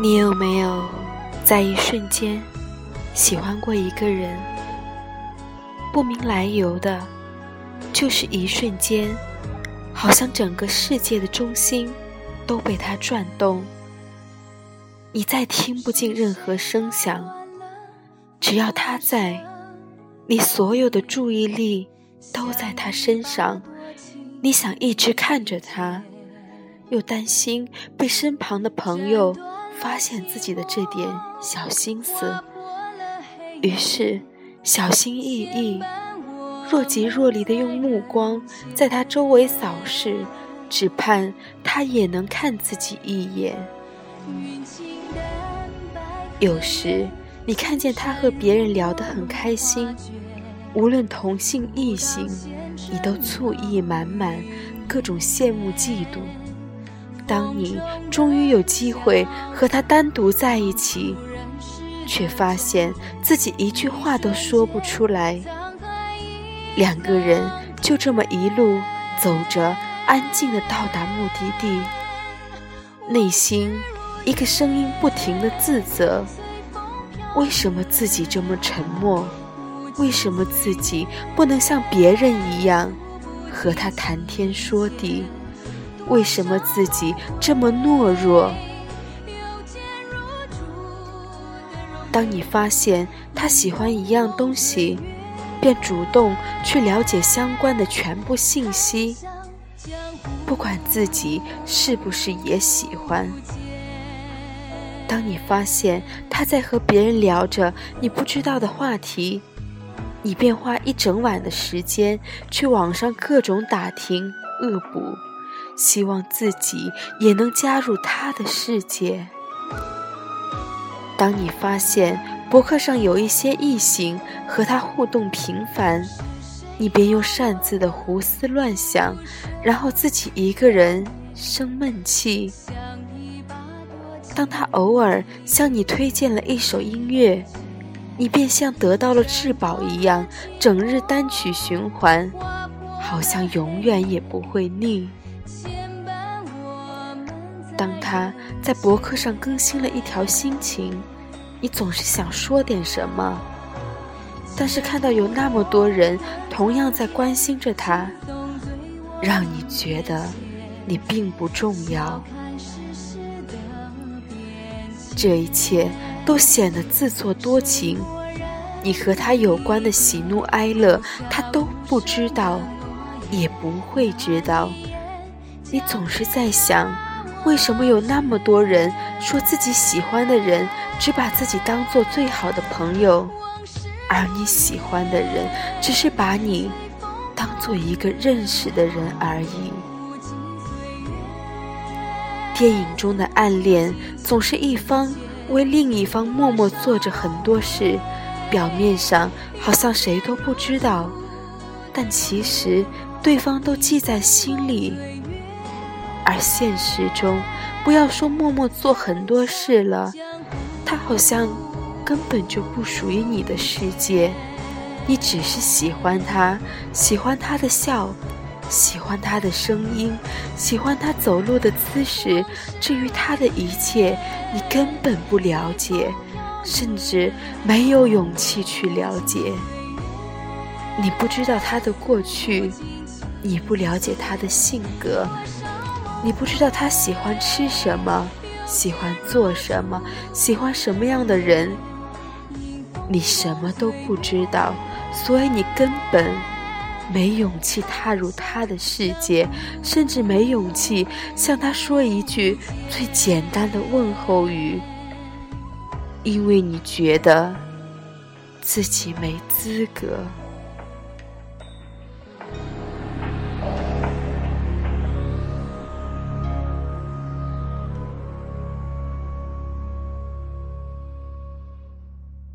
你有没有在一瞬间喜欢过一个人？不明来由的，就是一瞬间，好像整个世界的中心都被他转动。你再听不进任何声响，只要他在，你所有的注意力都在他身上。你想一直看着他，又担心被身旁的朋友。发现自己的这点小心思，于是小心翼翼、若即若离的用目光在他周围扫视，只盼他也能看自己一眼。有时你看见他和别人聊得很开心，无论同性异性，你都醋意满满，各种羡慕嫉妒。当你终于有机会和他单独在一起，却发现自己一句话都说不出来。两个人就这么一路走着，安静的到达目的地。内心一个声音不停的自责：为什么自己这么沉默？为什么自己不能像别人一样和他谈天说地？为什么自己这么懦弱？当你发现他喜欢一样东西，便主动去了解相关的全部信息，不管自己是不是也喜欢。当你发现他在和别人聊着你不知道的话题，你便花一整晚的时间去网上各种打听恶补。希望自己也能加入他的世界。当你发现博客上有一些异性和他互动频繁，你便又擅自的胡思乱想，然后自己一个人生闷气。当他偶尔向你推荐了一首音乐，你便像得到了至宝一样，整日单曲循环，好像永远也不会腻。当他在博客上更新了一条心情，你总是想说点什么，但是看到有那么多人同样在关心着他，让你觉得你并不重要。这一切都显得自作多情，你和他有关的喜怒哀乐，他都不知道，也不会知道。你总是在想。为什么有那么多人说自己喜欢的人只把自己当做最好的朋友，而你喜欢的人只是把你当做一个认识的人而已？电影中的暗恋总是一方为另一方默默做着很多事，表面上好像谁都不知道，但其实对方都记在心里。而现实中，不要说默默做很多事了，他好像根本就不属于你的世界。你只是喜欢他，喜欢他的笑，喜欢他的声音，喜欢他走路的姿势。至于他的一切，你根本不了解，甚至没有勇气去了解。你不知道他的过去，你不了解他的性格。你不知道他喜欢吃什么，喜欢做什么，喜欢什么样的人。你什么都不知道，所以你根本没勇气踏入他的世界，甚至没勇气向他说一句最简单的问候语，因为你觉得自己没资格。